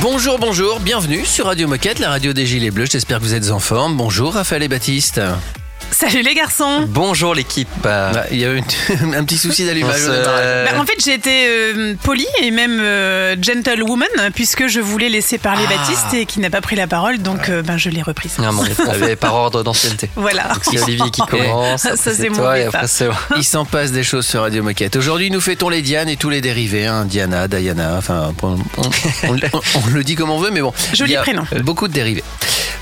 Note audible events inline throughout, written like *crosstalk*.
Bonjour, bonjour, bienvenue sur Radio Moquette, la radio des Gilets Bleus. J'espère que vous êtes en forme. Bonjour Raphaël et Baptiste. Salut les garçons Bonjour l'équipe. Ah, Il y a eu *laughs* un petit souci *laughs* d'allumage. Bah, En fait, j'ai été euh, polie et même euh, gentlewoman puisque je voulais laisser parler Ah. Baptiste et qui n'a pas pris la parole, donc euh, ben, je l'ai reprise. Ah, bon, *laughs* on fait par ordre d'ancienneté. Voilà. C'est Olivier qui commence, Ça, après c'est mon toi et départ. après c'est moi. Il s'en passe des choses sur Radio Moquette. Aujourd'hui, nous fêtons les Dianes et tous les dérivés. hein. Diana, Diana, enfin, on, on- on- on le dit comme on veut, mais bon. Joli il y a prénom. Beaucoup de dérivés.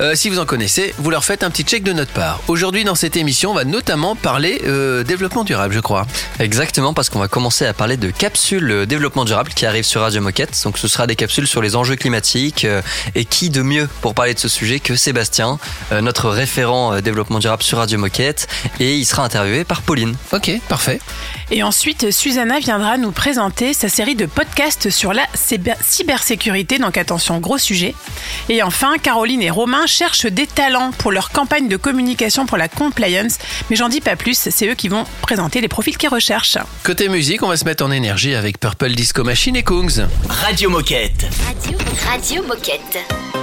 Euh, si vous en connaissez, vous leur faites un petit check de notre part. Aujourd'hui, dans cette émission, on va notamment parler euh, développement durable, je crois. Exactement, parce qu'on va commencer à parler de capsules euh, développement durable qui arrivent sur Radio Moquette. Donc ce sera des capsules sur les enjeux climatiques. euh, Et qui de mieux pour parler de ce sujet que Sébastien, euh, notre référent euh, développement durable sur Radio Moquette. Et il sera interviewé par Pauline. Ok, parfait. Et ensuite, Susanna viendra nous présenter sa série de podcasts sur la cyber- cybersécurité. Donc attention, gros sujet. Et enfin, Caroline et Romain cherchent des talents pour leur campagne de communication pour la compliance. Mais j'en dis pas plus, c'est eux qui vont présenter les profils qu'ils recherchent. Côté musique, on va se mettre en énergie avec Purple Disco Machine et Kungs. Radio Moquette. Radio, Radio Moquette.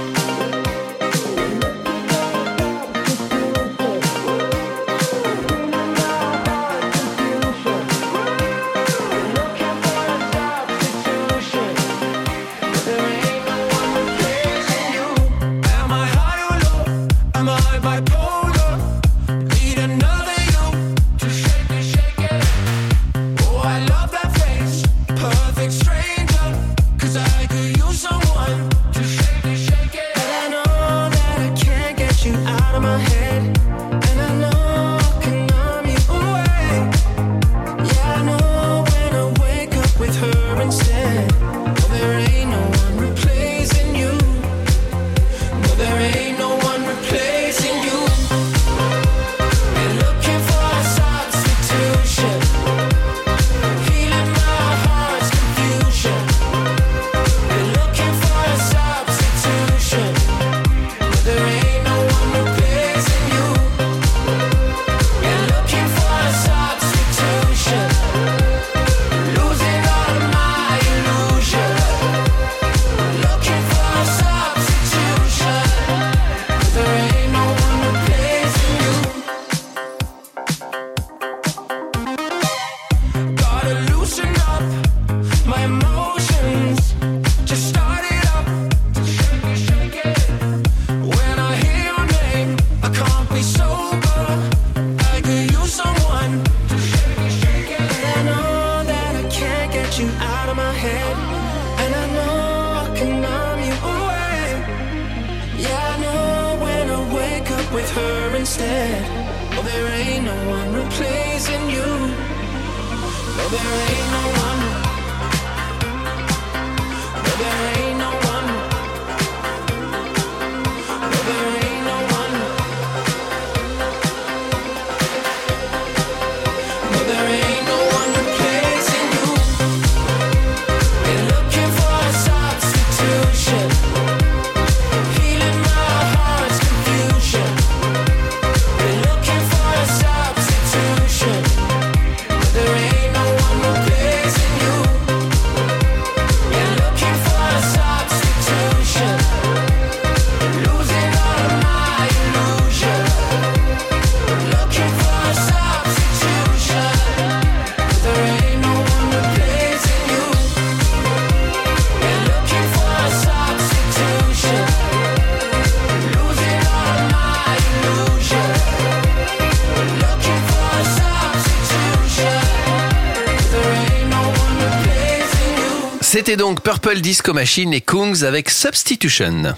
C'était donc Purple Disco Machine et Kungs avec Substitution.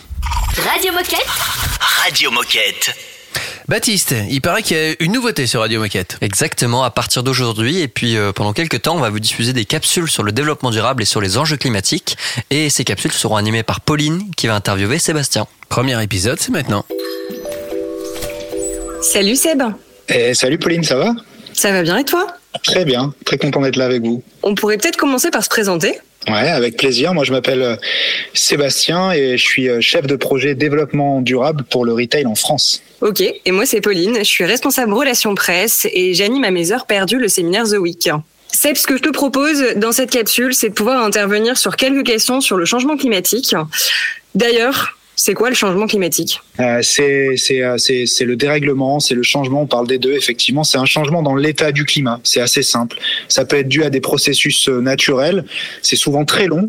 Radio Moquette. Radio Moquette. Baptiste, il paraît qu'il y a une nouveauté sur Radio Moquette. Exactement, à partir d'aujourd'hui. Et puis euh, pendant quelques temps, on va vous diffuser des capsules sur le développement durable et sur les enjeux climatiques. Et ces capsules seront animées par Pauline qui va interviewer Sébastien. Premier épisode, c'est maintenant. Salut Seb, Eh, salut Pauline, ça va? Ça va bien et toi? Très bien, très content d'être là avec vous. On pourrait peut-être commencer par se présenter. Ouais, avec plaisir. Moi, je m'appelle euh, Sébastien et je suis euh, chef de projet développement durable pour le retail en France. Ok, et moi c'est Pauline, je suis responsable relations presse et j'anime à mes heures perdues le séminaire The Week. Seb, ce que je te propose dans cette capsule, c'est de pouvoir intervenir sur quelques questions sur le changement climatique. D'ailleurs, c'est quoi le changement climatique? Euh, euh, c'est le dérèglement, c'est le changement. On parle des deux effectivement. C'est un changement dans l'état du climat. C'est assez simple. Ça peut être dû à des processus euh, naturels. C'est souvent très long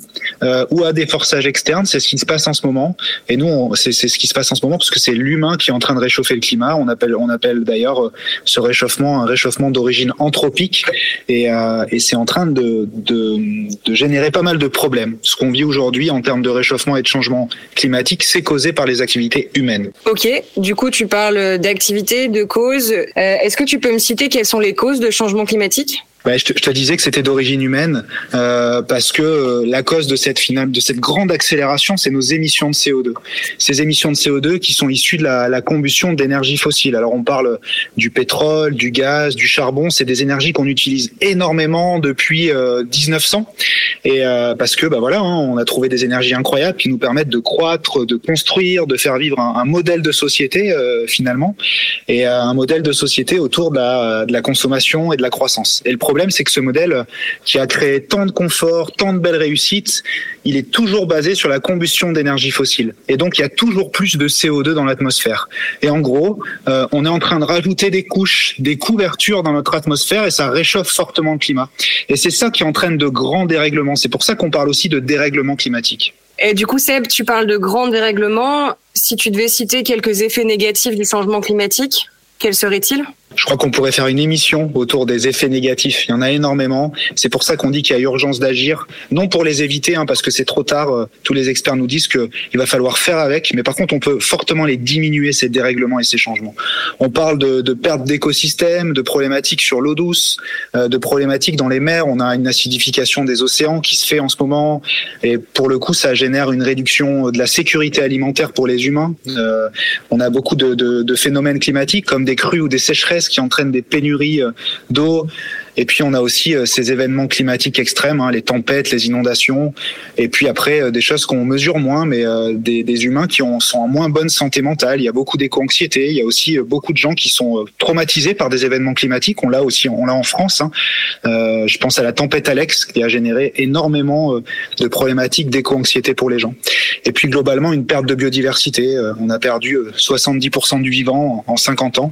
ou à des forçages externes. C'est ce qui se passe en ce moment. Et nous, c'est ce qui se passe en ce moment parce que c'est l'humain qui est en train de réchauffer le climat. On appelle d'ailleurs ce réchauffement un réchauffement d'origine anthropique. Et c'est en train de de générer pas mal de problèmes. Ce qu'on vit aujourd'hui en termes de réchauffement et de changement climatique, c'est causé par les activités humaines. Ok, du coup tu parles d'activités, de causes. Euh, Est-ce que tu peux me citer quelles sont les causes de changement climatique? Ouais, je, te, je te disais que c'était d'origine humaine euh, parce que euh, la cause de cette finale, de cette grande accélération, c'est nos émissions de CO2. Ces émissions de CO2 qui sont issues de la, la combustion d'énergie fossile. Alors on parle du pétrole, du gaz, du charbon. C'est des énergies qu'on utilise énormément depuis euh, 1900 et euh, parce que bah voilà, hein, on a trouvé des énergies incroyables qui nous permettent de croître, de construire, de faire vivre un, un modèle de société euh, finalement et un modèle de société autour de la, de la consommation et de la croissance. Problème, c'est que ce modèle euh, qui a créé tant de confort, tant de belles réussites, il est toujours basé sur la combustion d'énergie fossile. Et donc, il y a toujours plus de CO2 dans l'atmosphère. Et en gros, euh, on est en train de rajouter des couches, des couvertures dans notre atmosphère et ça réchauffe fortement le climat. Et c'est ça qui entraîne de grands dérèglements. C'est pour ça qu'on parle aussi de dérèglement climatique. Et du coup Seb, tu parles de grands dérèglements. Si tu devais citer quelques effets négatifs du changement climatique, quels seraient-ils? Je crois qu'on pourrait faire une émission autour des effets négatifs. Il y en a énormément. C'est pour ça qu'on dit qu'il y a urgence d'agir, non pour les éviter, hein, parce que c'est trop tard. Euh, Tous les experts nous disent qu'il va falloir faire avec, mais par contre, on peut fortement les diminuer ces dérèglements et ces changements. On parle de, perte d'écosystèmes, de problématiques sur l'eau douce, euh, de problématiques dans les mers. On a une acidification des océans qui se fait en ce moment, et pour le coup, ça génère une réduction de la sécurité alimentaire pour les humains. Euh, on a beaucoup de phénomènes climatiques comme des crues ou des sécheresses qui entraînent des pénuries euh, d'eau. Et puis on a aussi euh, ces événements climatiques extrêmes, hein, les tempêtes, les inondations. Et puis après euh, des choses qu'on mesure moins, mais des, humains qui ont, sont en moins bonne santé mentale. Il y a beaucoup d'éco-anxiété. Il y a aussi beaucoup de gens qui sont traumatisés par des événements climatiques. On l'a aussi, on l'a en France. hein. Je pense à la tempête Alex qui a généré énormément de problématiques d'éco-anxiété pour les gens. Et puis globalement une perte de biodiversité. On a perdu euh, 70% du vivant en 50 ans.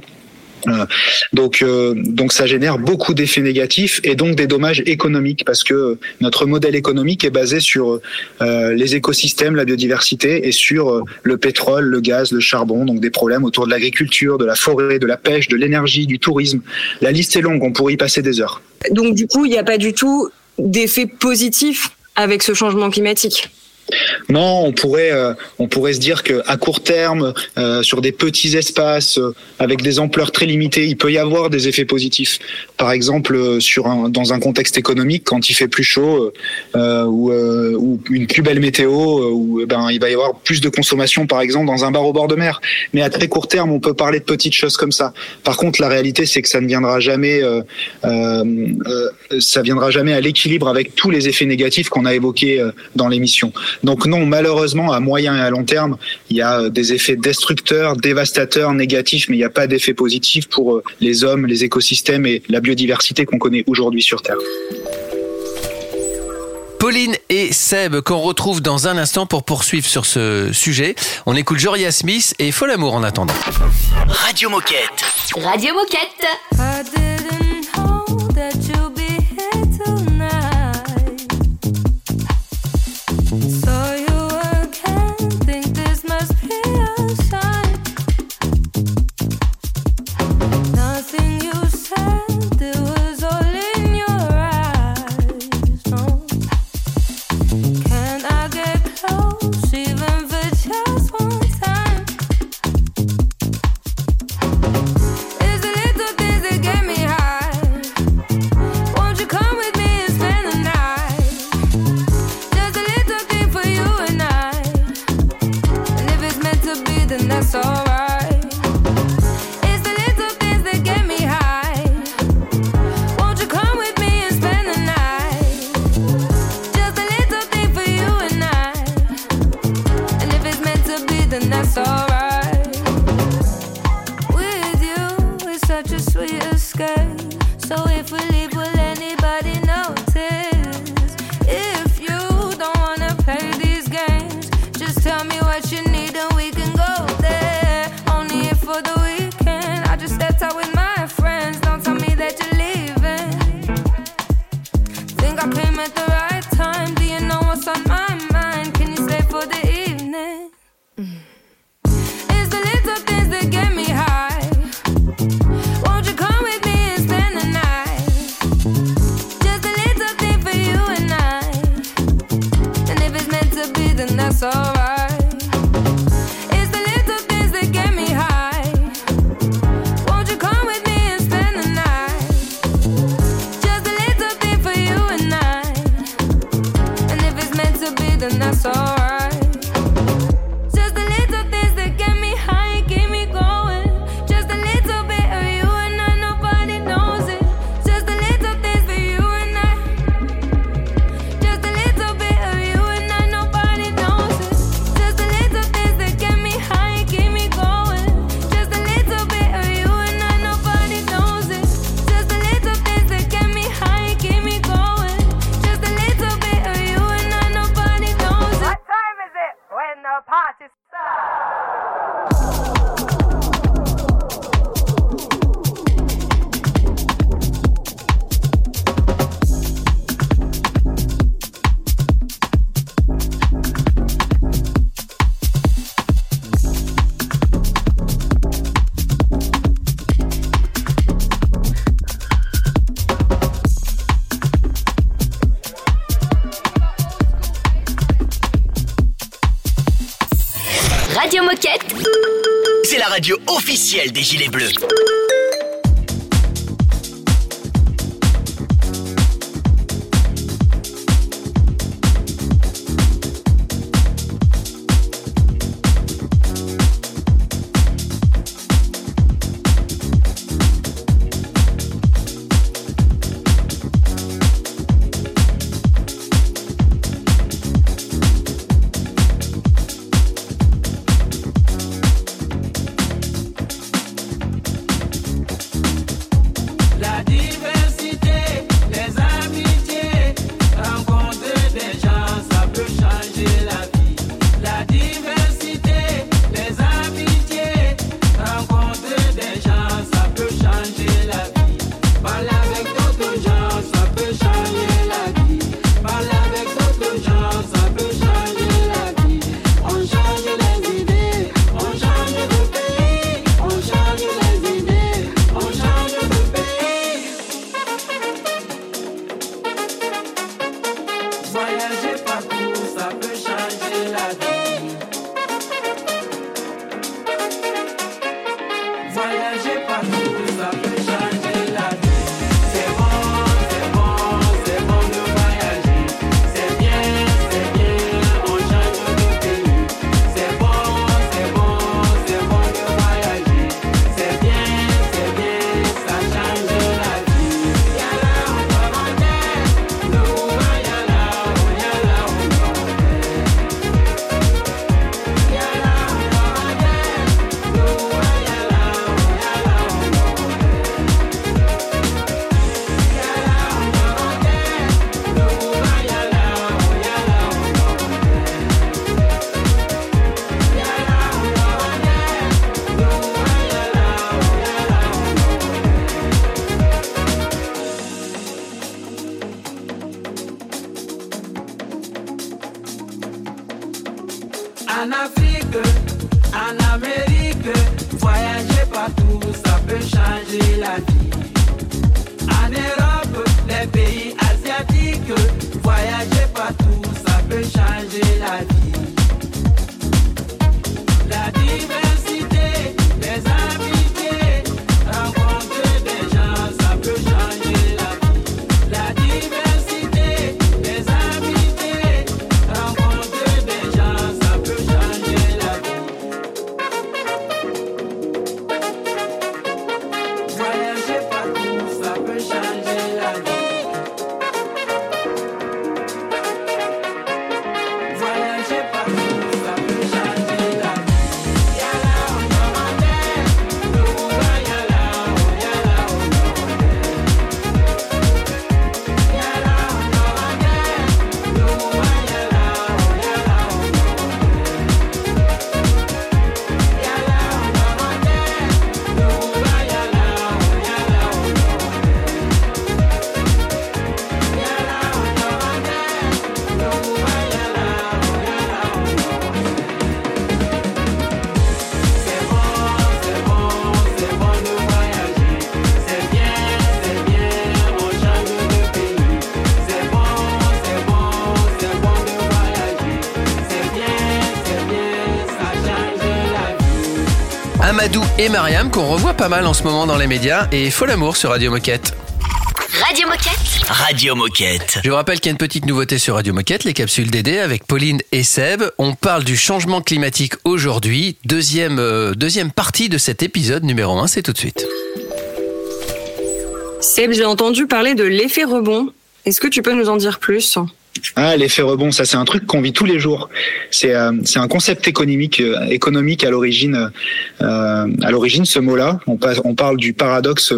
Donc, euh, donc ça génère beaucoup d'effets négatifs et donc des dommages économiques parce que notre modèle économique est basé sur euh, les écosystèmes, la biodiversité et sur euh, le pétrole, le gaz, le charbon. Donc des problèmes autour de l'agriculture, de la forêt, de la pêche, de l'énergie, du tourisme. La liste est longue, on pourrait y passer des heures. Donc du coup, il n'y a pas du tout d'effet positif avec ce changement climatique? Non, on pourrait, euh, on pourrait se dire que à court terme, euh, sur des petits espaces, euh, avec des ampleurs très limitées, il peut y avoir des effets positifs. Par exemple, sur un, dans un contexte économique, quand il fait plus chaud ou, ou une plus belle météo, eh ben il va y avoir plus de consommation, par exemple, dans un bar au bord de mer. Mais à très court terme, on peut parler de petites choses comme ça. Par contre, la réalité, c'est que ça ne viendra jamais, ça viendra jamais à l'équilibre avec tous les effets négatifs qu'on a évoqués dans l'émission. Donc non, malheureusement, à moyen et à long terme, il y a euh, des effets destructeurs, dévastateurs, négatifs, mais il n'y a pas d'effet positif pour euh, les hommes, les écosystèmes et la biodiversité qu'on connaît aujourd'hui sur Terre. Pauline et Seb qu'on retrouve dans un instant pour poursuivre sur ce sujet. On écoute Joria Smith et Fol Amour en attendant. Radio Moquette. Radio Moquette. I didn't know that you'd be here des Gilets Bleus. Et Mariam qu'on revoit pas mal en ce moment dans les médias et Faux l'amour sur Radio Moquette. Radio Moquette. Radio Moquette. Je vous rappelle qu'il y a une petite nouveauté sur Radio Moquette, les capsules DD avec Pauline et Seb. On parle du changement climatique aujourd'hui. Deuxième, euh, deuxième partie de cet épisode numéro 1, c'est tout de suite. Seb, j'ai entendu parler de l'effet rebond. Est-ce que tu peux nous en dire plus? Ah, l'effet rebond, ça c'est un truc qu'on vit tous les jours. C'est euh, c'est un concept économique euh, économique à l'origine euh, à l'origine ce mot-là. On, on parle du paradoxe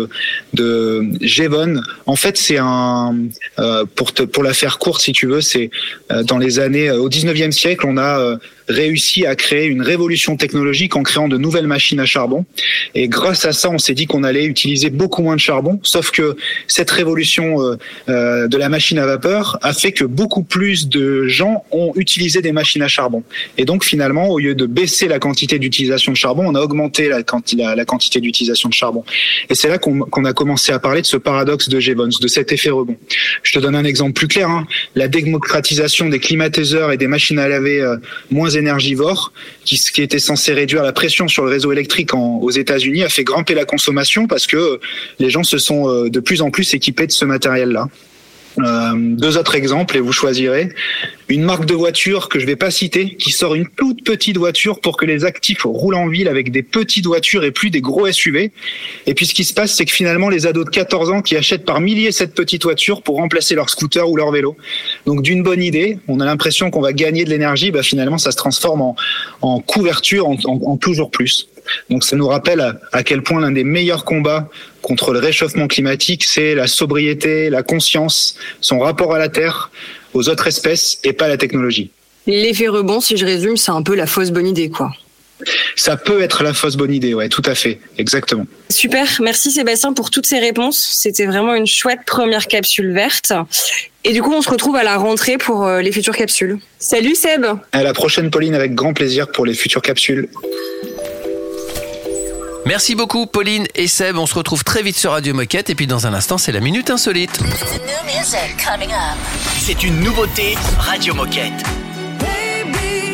de Jevon. En fait, c'est un euh, pour te pour la faire courte si tu veux, c'est euh, dans les années euh, au 19e siècle, on a euh, réussi à créer une révolution technologique en créant de nouvelles machines à charbon. Et grâce à ça, on s'est dit qu'on allait utiliser beaucoup moins de charbon. Sauf que cette révolution euh, de la machine à vapeur a fait que beaucoup plus de gens ont utilisé des machines à charbon. Et donc finalement, au lieu de baisser la quantité d'utilisation de charbon, on a augmenté la, quanti- la, quantité d'utilisation de charbon. Et c'est là qu'on qu'on a commencé à parler de ce paradoxe de Jevons, de cet effet rebond. Je te donne un exemple plus clair. hein. La démocratisation des climatiseurs et des machines à laver euh, moins énergivores, qui, qui était censé réduire la pression sur le réseau électrique en- aux États-Unis, a fait grimper la consommation parce que euh, les gens se sont euh, de plus en plus équipés de ce matériel-là. Euh, deux autres exemples et vous choisirez une marque de voiture que je vais pas citer qui sort une toute petite voiture pour que les actifs roulent en ville avec des petites voitures et plus des gros SUV. Et puis ce qui se passe, c'est que finalement les ados de 14 ans qui achètent par milliers cette petite voiture pour remplacer leur scooter ou leur vélo. Donc d'une bonne idée, on a l'impression qu'on va gagner de l'énergie, bah finalement ça se transforme en, en couverture, en, en- en toujours plus. Donc ça nous rappelle à, quel point l'un des meilleurs combats contre le réchauffement climatique, c'est la sobriété, la conscience, son rapport à la Terre, aux autres espèces et pas la technologie. L'effet rebond, si je résume, c'est un peu la fausse bonne idée, quoi. Ça peut être la fausse bonne idée, ouais, tout à fait, exactement. Super, merci Sébastien pour toutes ces réponses. C'était vraiment une chouette première capsule verte. Et du coup, on se retrouve à la rentrée pour euh, les futures capsules. Salut Seb À la prochaine, Pauline, avec grand plaisir pour les futures capsules. Merci beaucoup Pauline et Seb. On se retrouve très vite sur Radio Moquette. Et puis dans un instant, c'est la minute insolite. C'est une nouveauté Radio Moquette. Baby,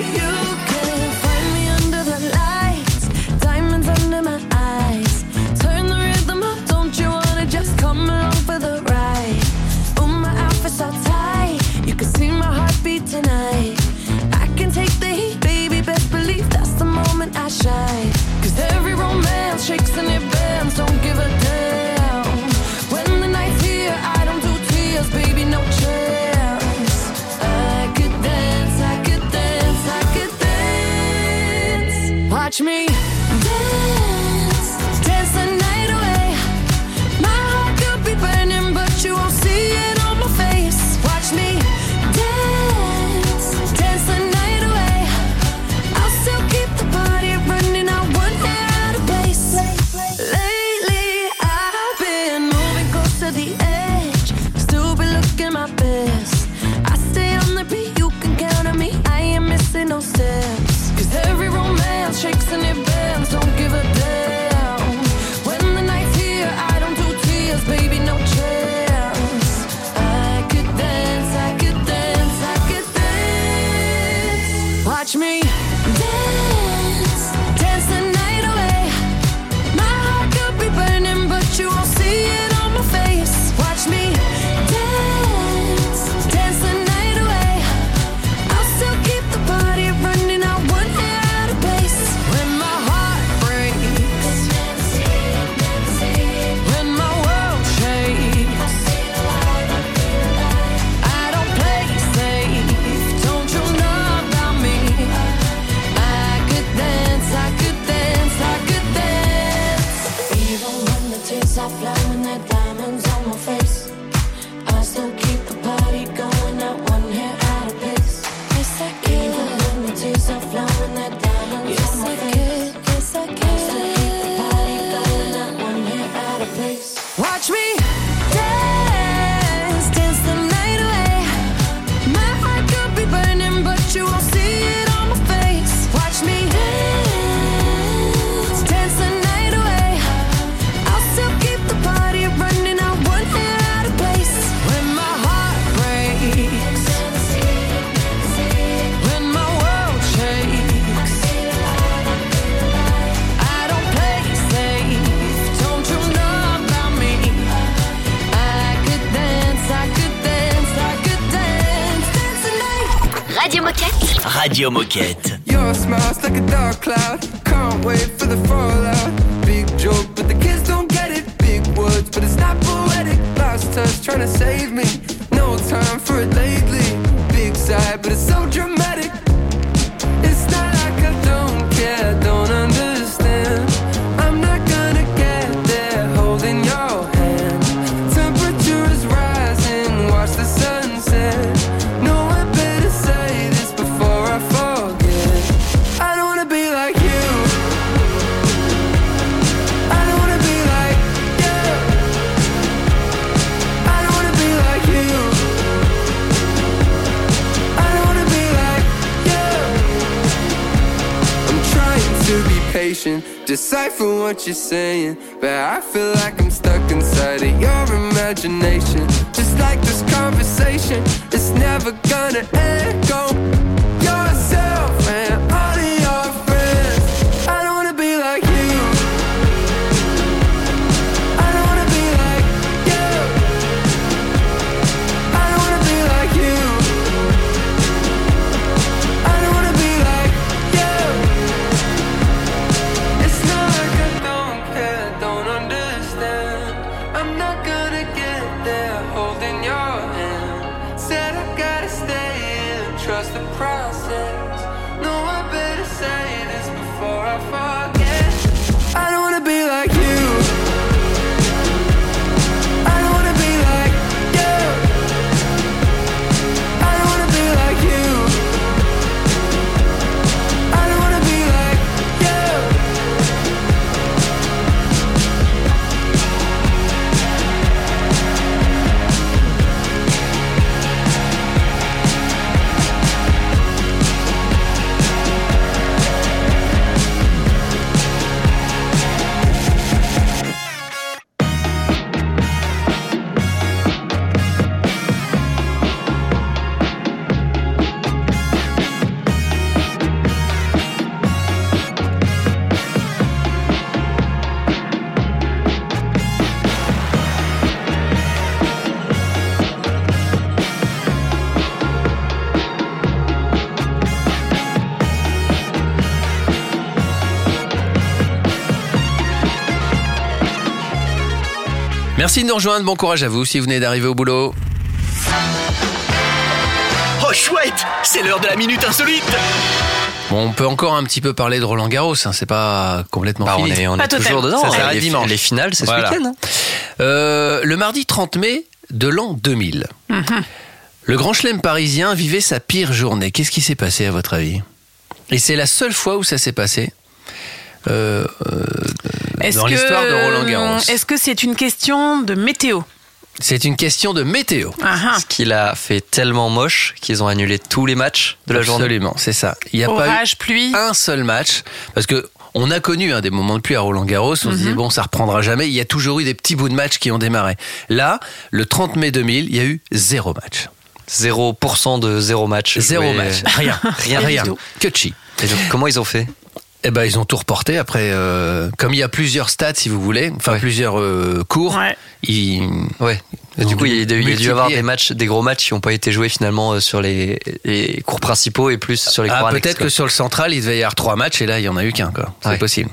Moquette. Your smile's like a dark cloud. Can't wait te sem trust the process. No, I better say this before I forget. Merci de nous rejoindre. Bon courage à vous si vous venez d'arriver au boulot. Oh chouette, c'est l'heure de la minute insolite. Bon, on peut encore un petit peu parler de Roland Garros. hein, c'est pas complètement Bah, on fini. est, on est toujours dedans. Ça hein. s'arrête les, dimanche. les finales, c'est Voilà. ce week-end. hein. Euh, le mardi 30 mai de l'an 2000, le Grand Chelem parisien vivait sa pire journée. Qu'est-ce qui s'est passé à votre avis? Et c'est la seule fois où ça s'est passé? euh, euh, dans que- l'histoire de Roland Garros. Est-ce que c'est une question de météo C'est une question de météo. Ah, ah. Ce qu'il a fait tellement moche qu'ils ont annulé tous les matchs de la journée. Absolument, c'est ça. Il n'y a Orage, pluie. pas eu un seul match parce que on a connu hein, des moments de pluie à Roland Garros. On se Mhm. disait bon, ça reprendra jamais. Il y a toujours eu des petits bouts de match qui ont démarré. Là, le 30 mai 2000, il y a eu zéro match. 0% de zéro match. Zéro joué. match. Rien. *laughs* Rien, rien. du tout. Que chi. Et donc, comment ils ont fait? Eh ben, ils ont tout reporté. Après, euh, comme il y a plusieurs stades, si vous voulez, enfin Ouais. plusieurs euh, cours, Ouais. ils, Ouais. Et du coup, il y a, dû il y a dû y avoir des matchs, des gros matchs qui n'ont pas été joués finalement euh, sur les, les cours principaux et plus sur les cours ah, annexes, peut-être que sur le central, il devait y avoir trois matchs et là, il y en a eu qu'un. quoi. C'est Ouais. possible.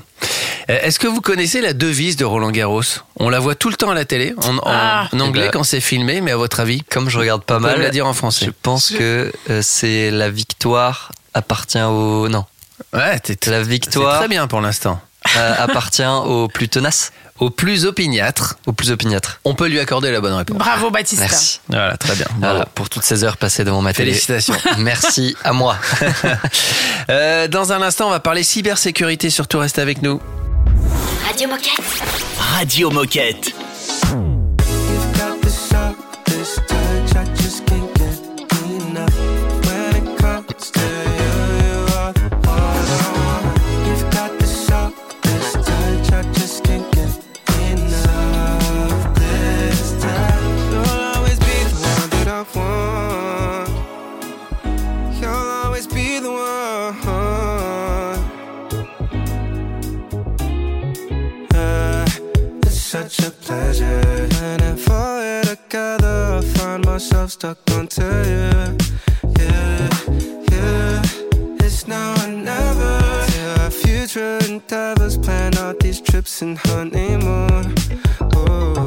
Euh, Est-ce que vous connaissez la devise de Roland Garros? On la voit tout le temps à la télé, en, en- Ah. en anglais Eh ben, quand c'est filmé, mais à votre avis? Comme je regarde pas mal, la dire en français. je pense que euh, c'est la victoire appartient au non, Ouais, t'es la victoire très bien pour l'instant. euh, appartient au plus tenace, Au plus opiniâtre, au plus opiniâtre. on peut lui accorder la bonne réponse. Bravo Baptiste. Merci. Voilà, très bien. Voilà, pour toutes ces heures passées devant ma télé. Félicitations. *laughs* Merci à moi. *laughs* Euh, dans un instant, on va parler cybersécurité. Surtout, restez avec nous. Radio Moquette. Radio Moquette. such a pleasure. And if I were to gather, I find myself stuck onto you. Yeah, yeah, it's now or never. Yeah, our future endeavors, plan out these trips and honeymoon. Oh,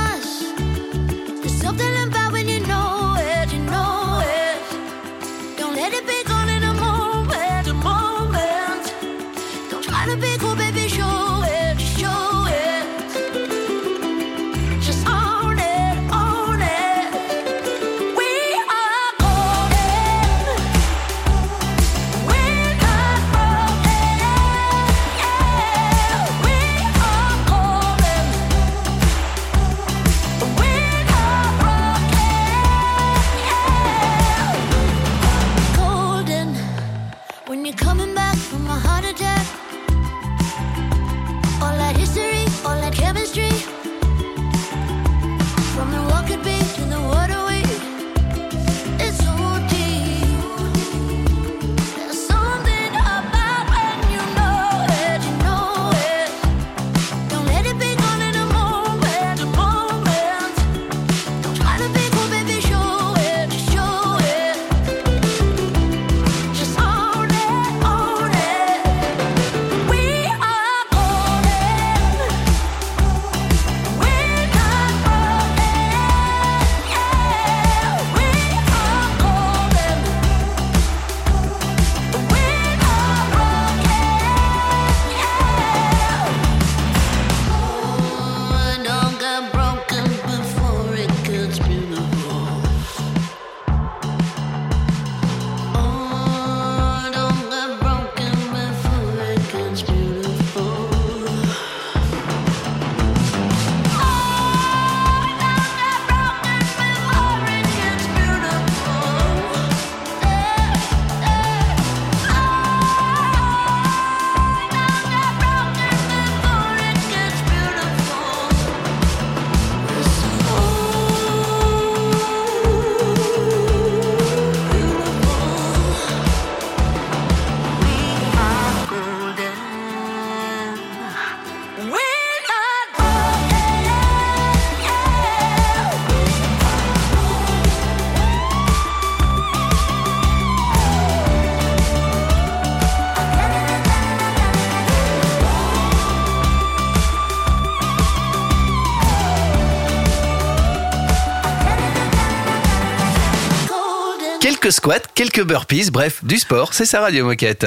quelques burpees, bref, du sport, c'est sa radio moquette.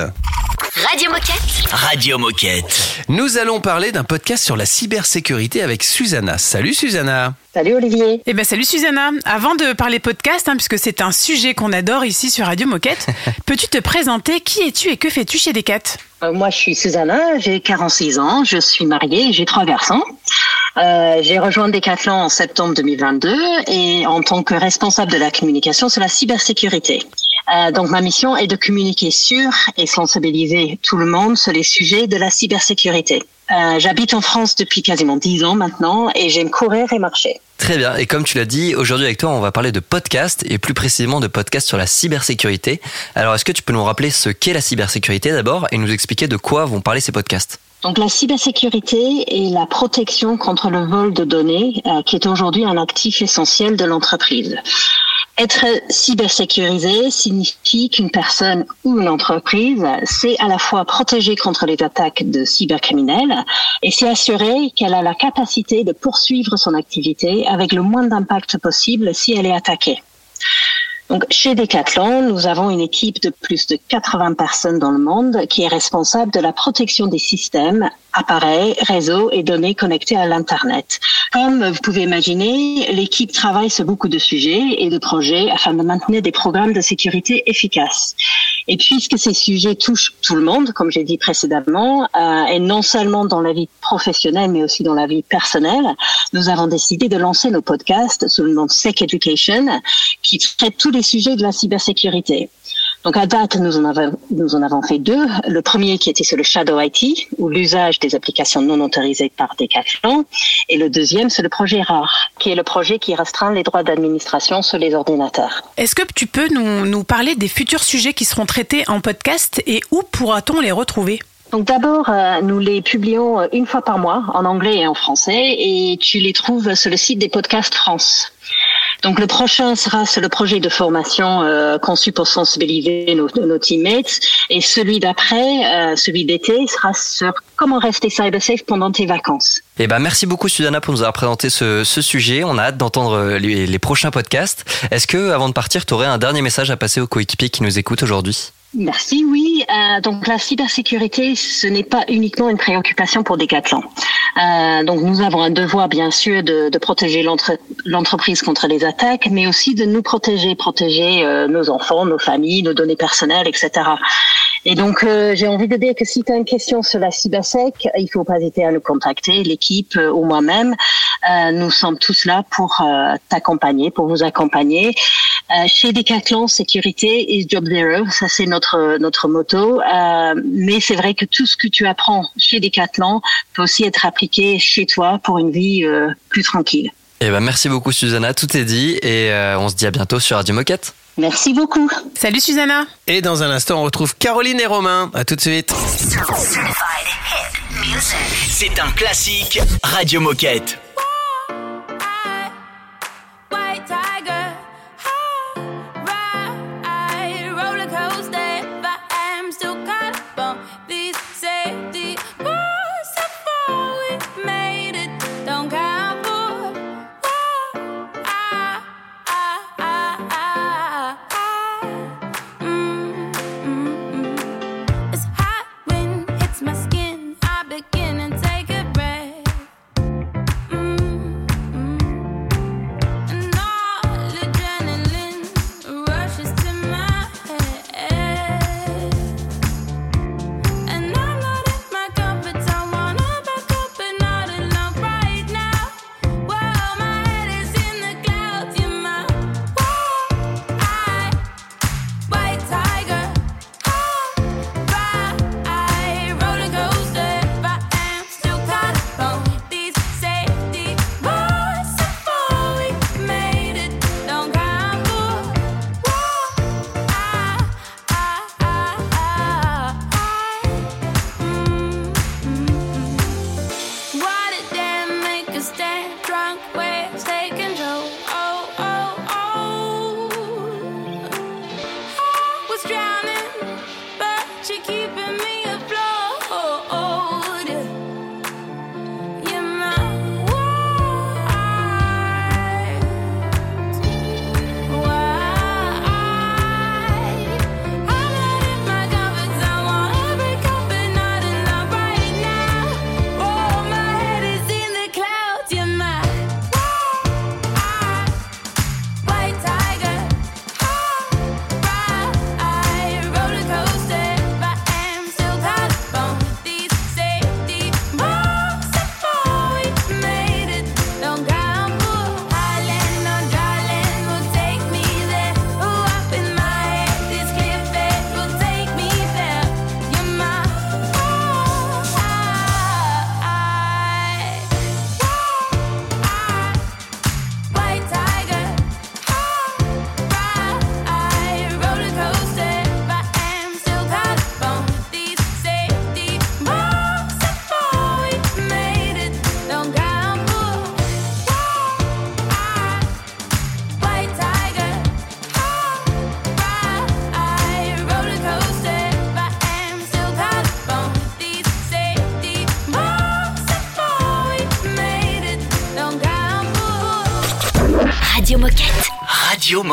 Radio Moquette. Radio Moquette. Nous allons parler d'un podcast sur la cybersécurité avec Susanna. Salut Susanna. Salut Olivier. Eh ben salut Susanna. Avant de parler podcast, hein, puisque c'est un sujet qu'on adore ici sur Radio Moquette, *laughs* peux-tu te présenter? Qui es-tu et que fais-tu chez Decat? Euh, moi, je suis Susanna. J'ai 46 ans. Je suis mariée. J'ai trois garçons. Euh, j'ai rejoint Decathlon en septembre 2022 et en tant que responsable de la communication sur la cybersécurité. Euh, donc ma mission est de communiquer sur et sensibiliser tout le monde sur les sujets de la cybersécurité. Euh, J'habite en France depuis quasiment 10 ans maintenant et j'aime courir et marcher. Très bien. Et comme tu l'as dit, aujourd'hui avec toi, on va parler de podcast et plus précisément de podcast sur la cybersécurité. Alors, est-ce que tu peux nous rappeler ce qu'est la cybersécurité d'abord et nous expliquer de quoi vont parler ces podcasts? Donc la cybersécurité est la protection contre le vol de données, euh, qui est aujourd'hui un actif essentiel de l'entreprise. Être cybersécurisé signifie qu'une personne ou une entreprise c'est à la fois protéger contre les attaques de cybercriminels et c'est assurer qu'elle a la capacité de poursuivre son activité avec le moins d'impact possible si elle est attaquée. Donc, chez Decathlon, nous avons une équipe de plus de 80 personnes dans le monde qui est responsable de la protection des systèmes, appareils, réseaux et données connectés à l'Internet. Comme vous pouvez imaginer, l'équipe travaille sur beaucoup de sujets et de projets afin de maintenir des programmes de sécurité efficaces. Et puisque ces sujets touchent tout le monde, comme j'ai dit précédemment, euh, et non seulement dans la vie professionnelle, mais aussi dans la vie personnelle, nous avons décidé de lancer nos podcasts sous le nom Sec Education, qui traite tous les sujets de la cybersécurité. Donc à date, nous en avons, nous en avons fait deux. Le premier qui était sur le Shadow IT, ou l'usage des applications non autorisées par Decathlon, et le deuxième c'est le projet RAR, qui est le projet qui restreint les droits d'administration sur les ordinateurs. Est-ce que tu peux nous, nous parler des futurs sujets qui seront traités en podcast et où pourra-t-on les retrouver? Donc d'abord, euh, nous les publions euh, une fois par mois en anglais et en français et tu les trouves sur le site des podcasts France. Donc le prochain sera le projet de formation euh, conçu pour sensibiliser nos, nos teammates et celui d'après, euh, celui d'été, sera sur comment rester cyber safe pendant tes vacances. Eh ben, merci beaucoup, Susanna, pour nous avoir présenté ce, ce sujet. On a hâte d'entendre les, les prochains podcasts. Est-ce que, avant de partir, tu aurais un dernier message à passer aux coéquipiers qui nous écoutent aujourd'hui? Merci, oui. Euh, donc la cybersécurité, ce n'est pas uniquement une préoccupation pour Decathlon. Euh, donc nous avons un devoir, bien sûr, de, protéger l'entre- l'entreprise contre les attaques, mais aussi de nous protéger, protéger euh, nos enfants, nos familles, nos données personnelles, etc. Et donc euh, j'ai envie de dire que si tu as une question sur la cybersec, il faut pas hésiter à nous contacter, l'équipe euh, ou moi-même. Euh, nous sommes tous là pour euh, t'accompagner, pour vous accompagner. Euh, chez Decathlon, sécurité is job zero, ça c'est notre notre motto. Mais c'est vrai que tout ce que tu apprends chez Decathlon peut aussi être appliqué chez toi pour une vie plus tranquille. Eh ben, merci beaucoup, Susanna. Tout est dit et on se dit à bientôt sur Radio Moquette. Merci beaucoup. Salut Susanna Et dans un instant, on retrouve Caroline et Romain. À tout de suite. C'est un classique Radio Moquette.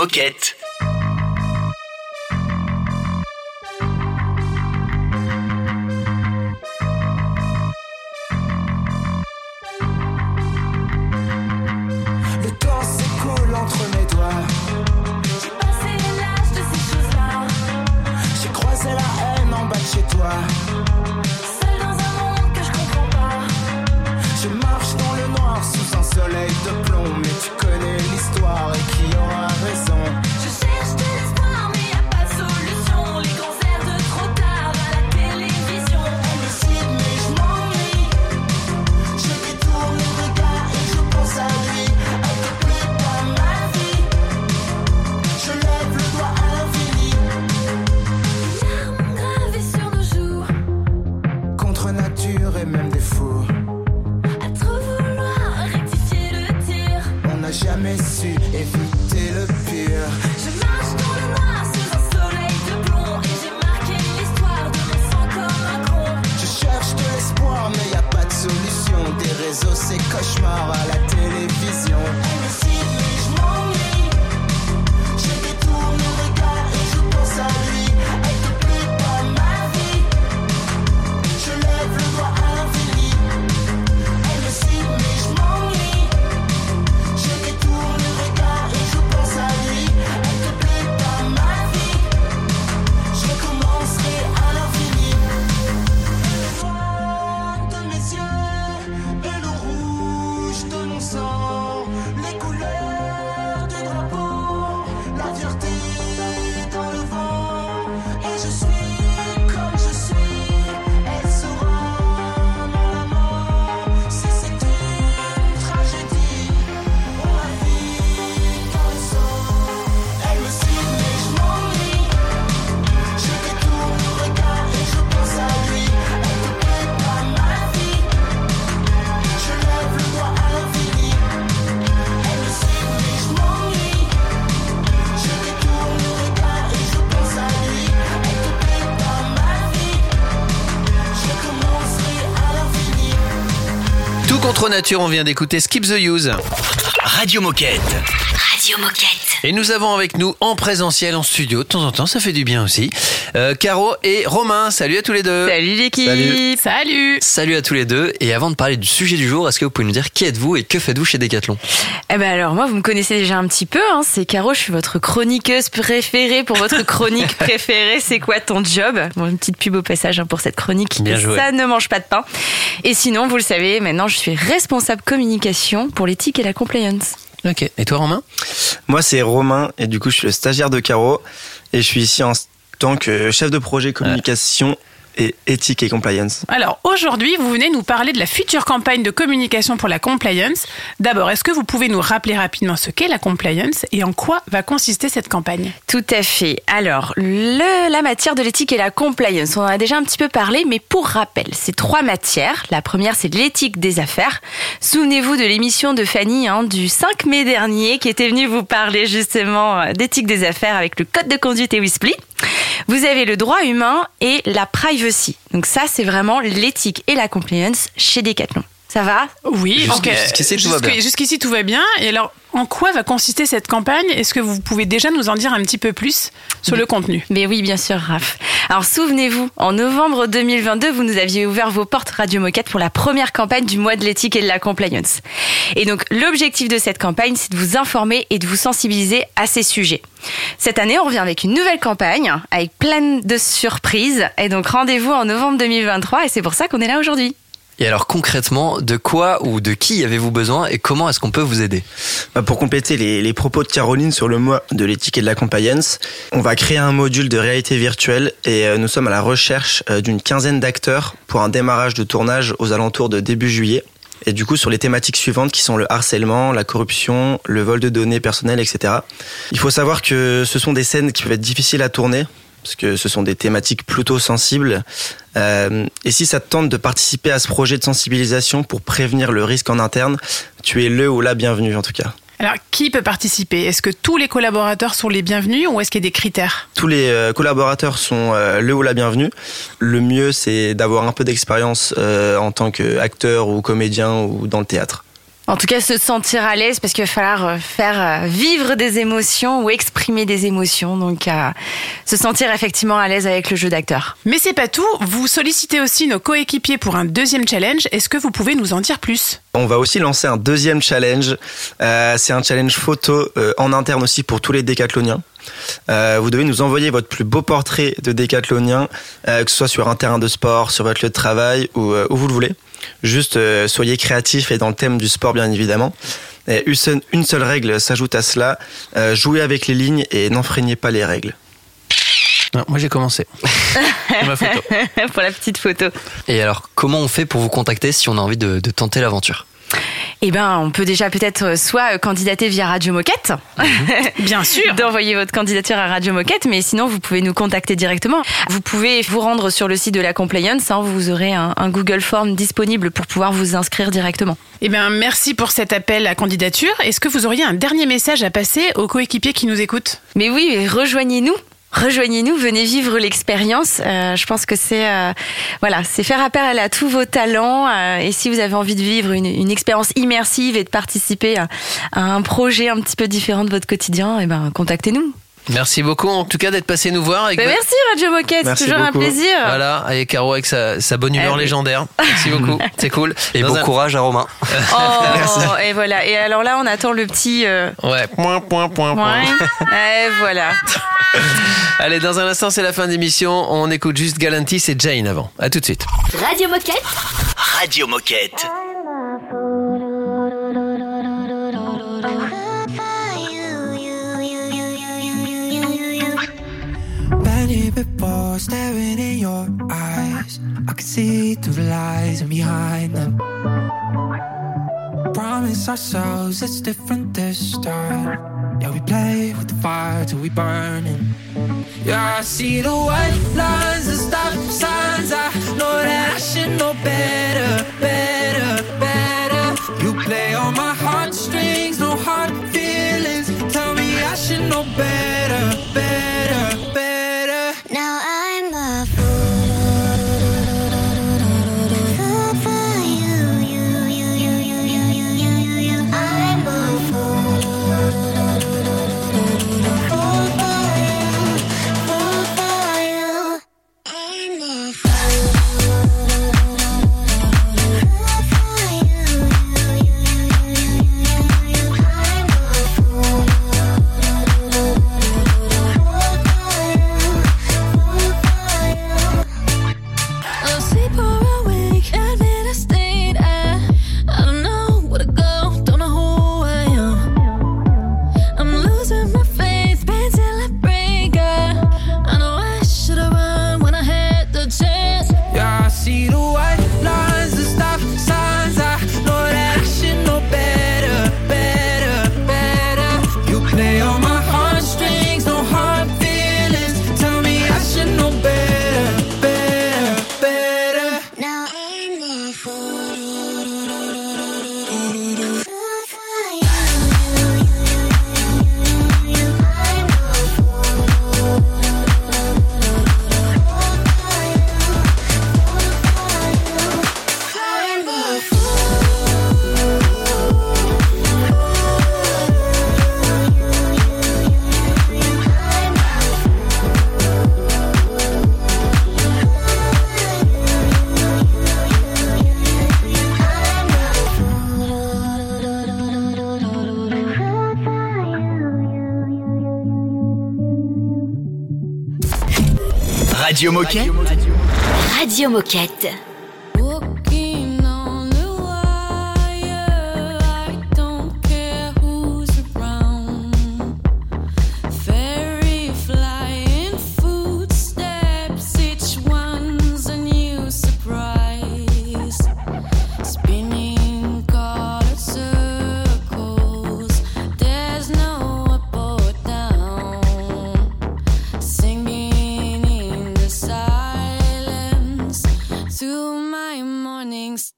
Moquette. Contre nature, on vient d'écouter Skip the Use. Radio Moquette. Radio Moquette. Et nous avons avec nous en présentiel, en studio, de temps en temps, ça fait du bien aussi, euh, Caro et Romain. Salut à tous les deux. Salut l'équipe Salut. Salut Salut à tous les deux. Et avant de parler du sujet du jour, est-ce que vous pouvez nous dire qui êtes-vous et que faites-vous chez Decathlon? Eh ben alors moi vous me connaissez déjà un petit peu, hein, c'est Caro, je suis votre chroniqueuse préférée pour votre chronique *laughs* préférée. C'est quoi ton job? Bon, une petite pub au passage hein, pour cette chronique. Bien joué. Ça ne mange pas de pain. Et sinon, vous le savez, maintenant je suis responsable communication pour l'éthique et la compliance. Ok. Et toi, Romain? Moi, c'est Romain et du coup, je suis le stagiaire de Caro et je suis ici en tant que chef de projet communication et éthique et compliance. Alors aujourd'hui, vous venez nous parler de la future campagne de communication pour la compliance. D'abord, est-ce que vous pouvez nous rappeler rapidement ce qu'est la compliance et en quoi va consister cette campagne? Tout à fait. Alors, le- la matière de l'éthique et la compliance, on en a déjà un petit peu parlé, mais pour rappel, c'est trois matières. La première, c'est l'éthique des affaires. Souvenez-vous de l'émission de Fanny hein, du 5 mai dernier, qui était venue vous parler justement euh, d'éthique des affaires avec le code de conduite et Wisply. Vous avez le droit humain et la privacy. Donc ça, c'est vraiment l'éthique et la compliance chez Decathlon. Ça va Oui, Jusqu'- donc, jusqu'ici, tout va jusqu'- bien. Jusqu'ici, tout va bien. Et alors, en quoi va consister cette campagne? Est-ce que vous pouvez déjà nous en dire un petit peu plus sur le contenu? Mais oui, bien sûr, Raph. Alors souvenez-vous, en novembre 2022, vous nous aviez ouvert vos portes Radio Moquette pour la première campagne du mois de l'éthique et de la compliance. Et donc l'objectif de cette campagne, c'est de vous informer et de vous sensibiliser à ces sujets. Cette année, on revient avec une nouvelle campagne, avec plein de surprises. Et donc rendez-vous en novembre 2023, et c'est pour ça qu'on est là aujourd'hui. Et alors concrètement, de quoi ou de qui avez-vous besoin et comment est-ce qu'on peut vous aider? Bah, Pour compléter les, propos de Caroline sur le mois de l'éthique et de la compliance, on va créer un module de réalité virtuelle et euh, nous sommes à la recherche euh, d'une quinzaine d'acteurs pour un démarrage de tournage aux alentours de début juillet. Et du coup, sur les thématiques suivantes qui sont le harcèlement, la corruption, le vol de données personnelles, etc. Il faut savoir que ce sont des scènes qui peuvent être difficiles à tourner parce que ce sont des thématiques plutôt sensibles. Euh, et si ça te tente de participer à ce projet de sensibilisation pour prévenir le risque en interne, tu es le ou la bienvenue en tout cas. Alors, qui peut participer? Est-ce que tous les collaborateurs sont les bienvenus ou est-ce qu'il y a des critères? Tous les euh, collaborateurs sont euh, le ou la bienvenue. Le mieux, c'est d'avoir un peu d'expérience en tant qu'acteur ou comédien ou dans le théâtre. En tout cas, se sentir à l'aise parce qu'il va falloir euh, faire euh, vivre des émotions ou exprimer des émotions. Donc, euh, se sentir effectivement à l'aise avec le jeu d'acteur. Mais c'est pas tout, vous sollicitez aussi nos coéquipiers pour un deuxième challenge. Est-ce que vous pouvez nous en dire plus? On va aussi lancer un deuxième challenge. Euh, c'est un challenge photo euh, en interne aussi pour tous les décathloniens. Euh, vous devez nous envoyer votre plus beau portrait de décathlonien, euh, que ce soit sur un terrain de sport, sur votre lieu de travail ou euh, où vous le voulez. Juste euh, soyez créatif et dans le thème du sport bien évidemment. Et une seule- une seule règle s'ajoute à cela euh, jouez avec les lignes et n'enfreignez pas les règles. Non, moi j'ai commencé. *laughs* Ma photo. pour la petite photo. Et alors, comment on fait pour vous contacter si on a envie de, de tenter l'aventure? Eh ben, on peut déjà peut-être euh, soit euh, candidater via Radio Moquette. Bien sûr. *laughs* D'envoyer votre candidature à Radio Moquette, mais sinon, vous pouvez nous contacter directement. Vous pouvez vous rendre sur le site de la Compliance. hein, vous aurez un, un Google Form disponible pour pouvoir vous inscrire directement. Eh bien, merci pour cet appel à candidature. Est-ce que vous auriez un dernier message à passer aux coéquipiers qui nous écoutent? Mais oui, rejoignez-nous. Rejoignez-nous, venez vivre l'expérience. Euh, je pense que c'est euh, voilà, c'est faire appel à tous vos talents. euh, et si vous avez envie de vivre une, une expérience immersive et de participer à, à un projet un petit peu différent de votre quotidien, eh ben contactez-nous. Merci beaucoup en tout cas d'être passé nous voir. avec merci Radio Moquette, c'est toujours un plaisir. Voilà, et Caro avec sa, sa bonne humeur oui. légendaire. Merci *laughs* beaucoup, c'est cool. Et Dans bon un- courage à Romain. *laughs* Oh, et voilà. Et alors là, on attend le petit. euh, Ouais, point, point, point, point. point. et voilà. *laughs* Allez, dans un instant, c'est la fin d'émission. On écoute juste Galantis et Jane avant. À tout de suite. Radio Moquette. Radio Moquette. Staring in your eyes. I can see through the lies and behind them. Promise ourselves it's different this time. Yeah, we play with the fire till we burning. Yeah, I see the white lines and stop signs. I know that I should know better, better, better. You play on my heartstrings, no hard feelings. Tell me I should know better, Moquette. Radio Moquette.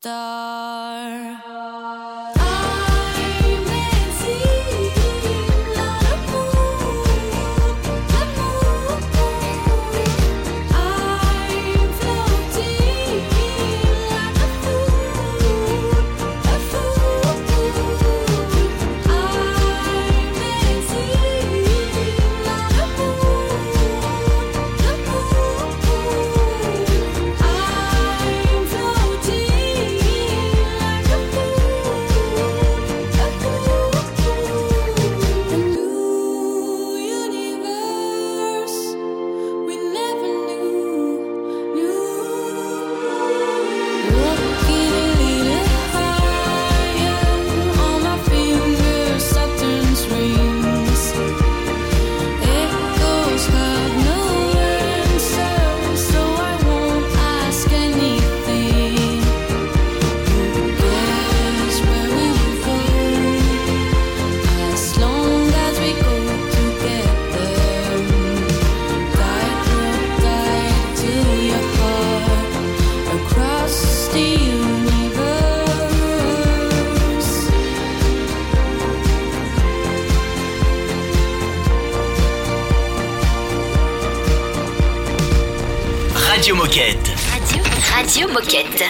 Star. Radio, Radio Moquette.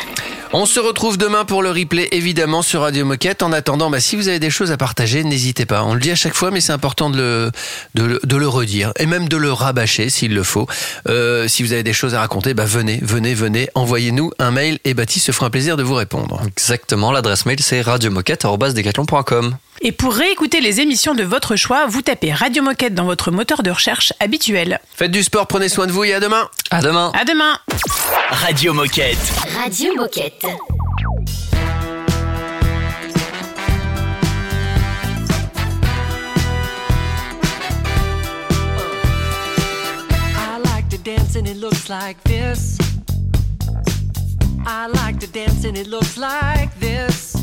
On se retrouve demain pour le replay, évidemment, sur Radio Moquette. En attendant, bah, si vous avez des choses à partager, n'hésitez pas. On le dit à chaque fois, mais c'est important de le, de, le- de le redire et même de le rabâcher s'il le faut. Euh, si vous avez des choses à raconter, bah, venez, venez, venez. Envoyez-nous un mail et Baptiste se fera un plaisir de vous répondre. Exactement, l'adresse mail c'est radiomoquette.com. Et pour réécouter les émissions de votre choix, vous tapez Radio Moquette dans votre moteur de recherche habituel. Faites du sport, prenez soin de vous et à demain. À demain. À demain. Radio Moquette. Radio Moquette. I like to dance and it looks like this. I like to dance and it looks like this.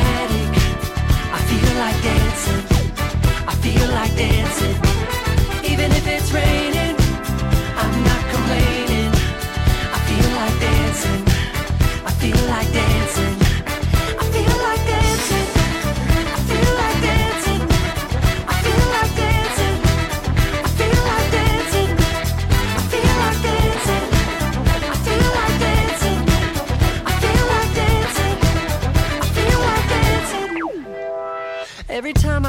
I feel like dancing. I feel like dancing. Even if it's raining,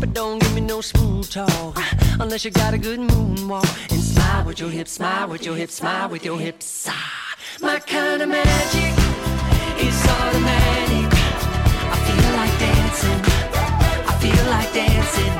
But don't give me no smooth talk unless you got a good moonwalk. And smile with your hips, smile with your hips, smile with your hips. Ah, my kind of magic is automatic. I feel like dancing. I feel like dancing.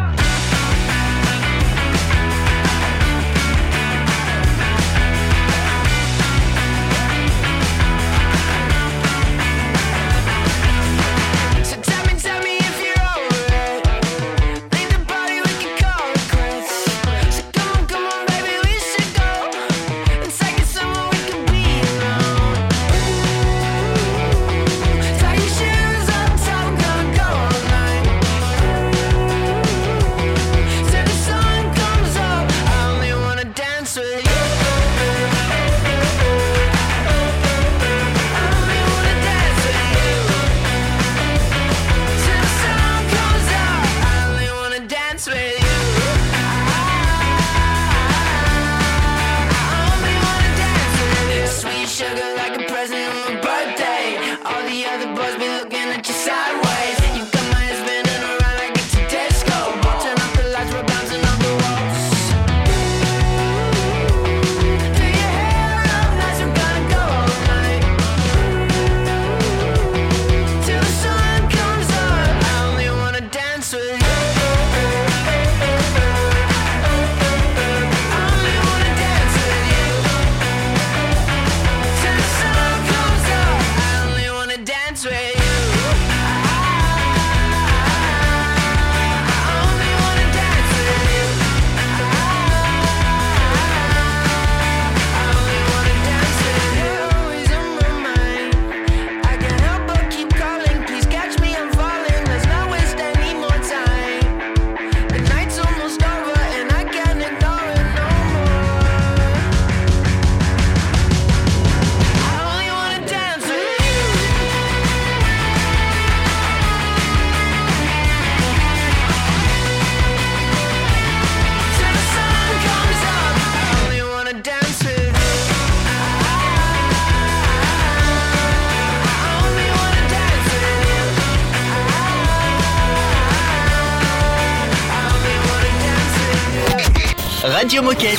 Radio Moquette.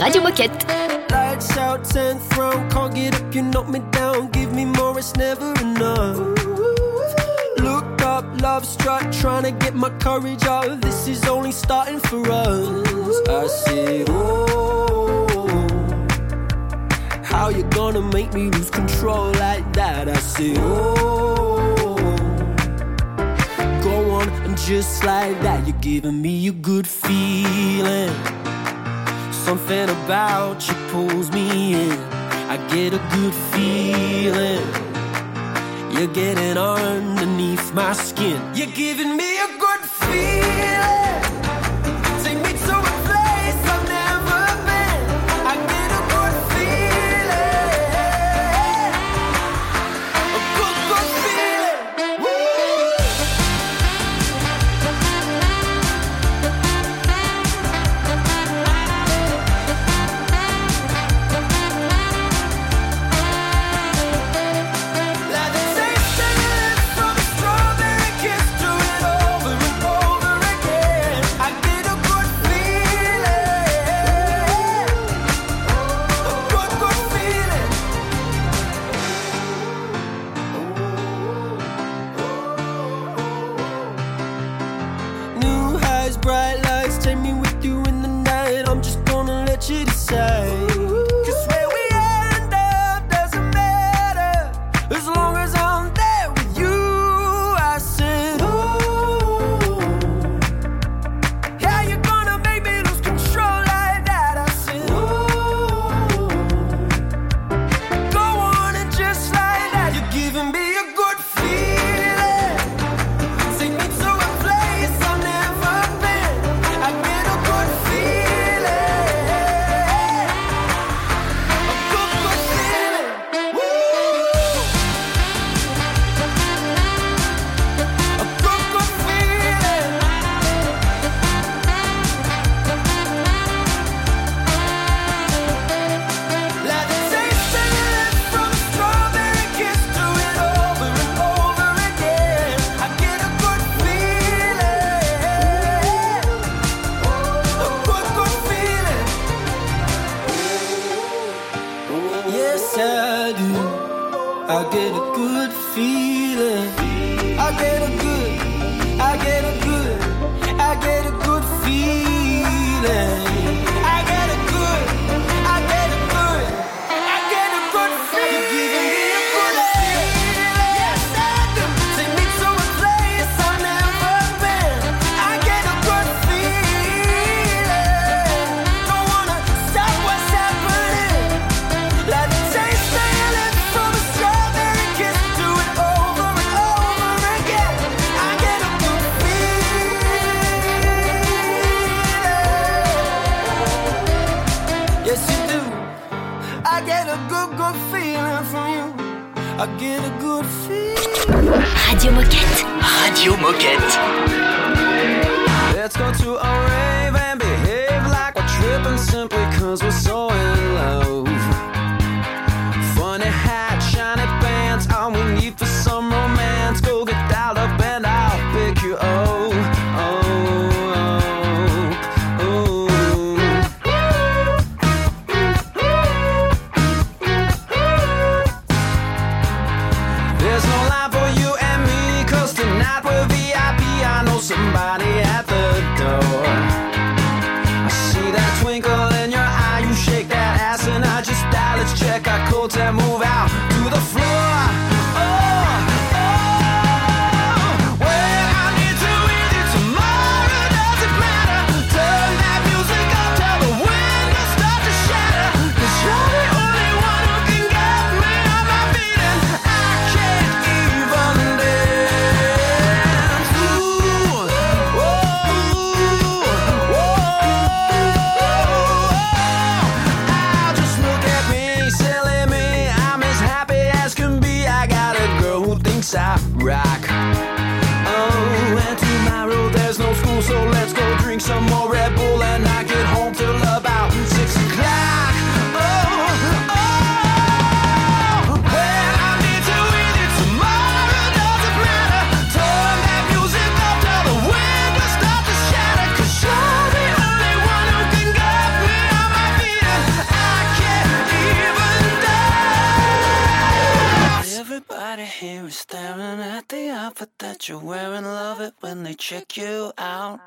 Radio Moquette. Lights out, turn throw. Can't get up, you knock me down. Give me more, it's never enough. Look up, love struck. Trying to get my courage up. This is only starting for us. I see, Oh, how you gonna make me lose control like that? I see, Oh go on and just like that you're giving me a good feeling Something about you pulls me in. I get a good feeling. You're getting underneath my skin. You're giving me a good Radio Moquette. Radio Moquette. Let's go to a rave and behave like simple. That you're wearing. Love it when they check you out.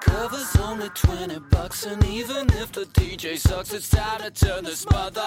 Cover's only 20 bucks, and even if the DJ sucks, it's time to turn this mother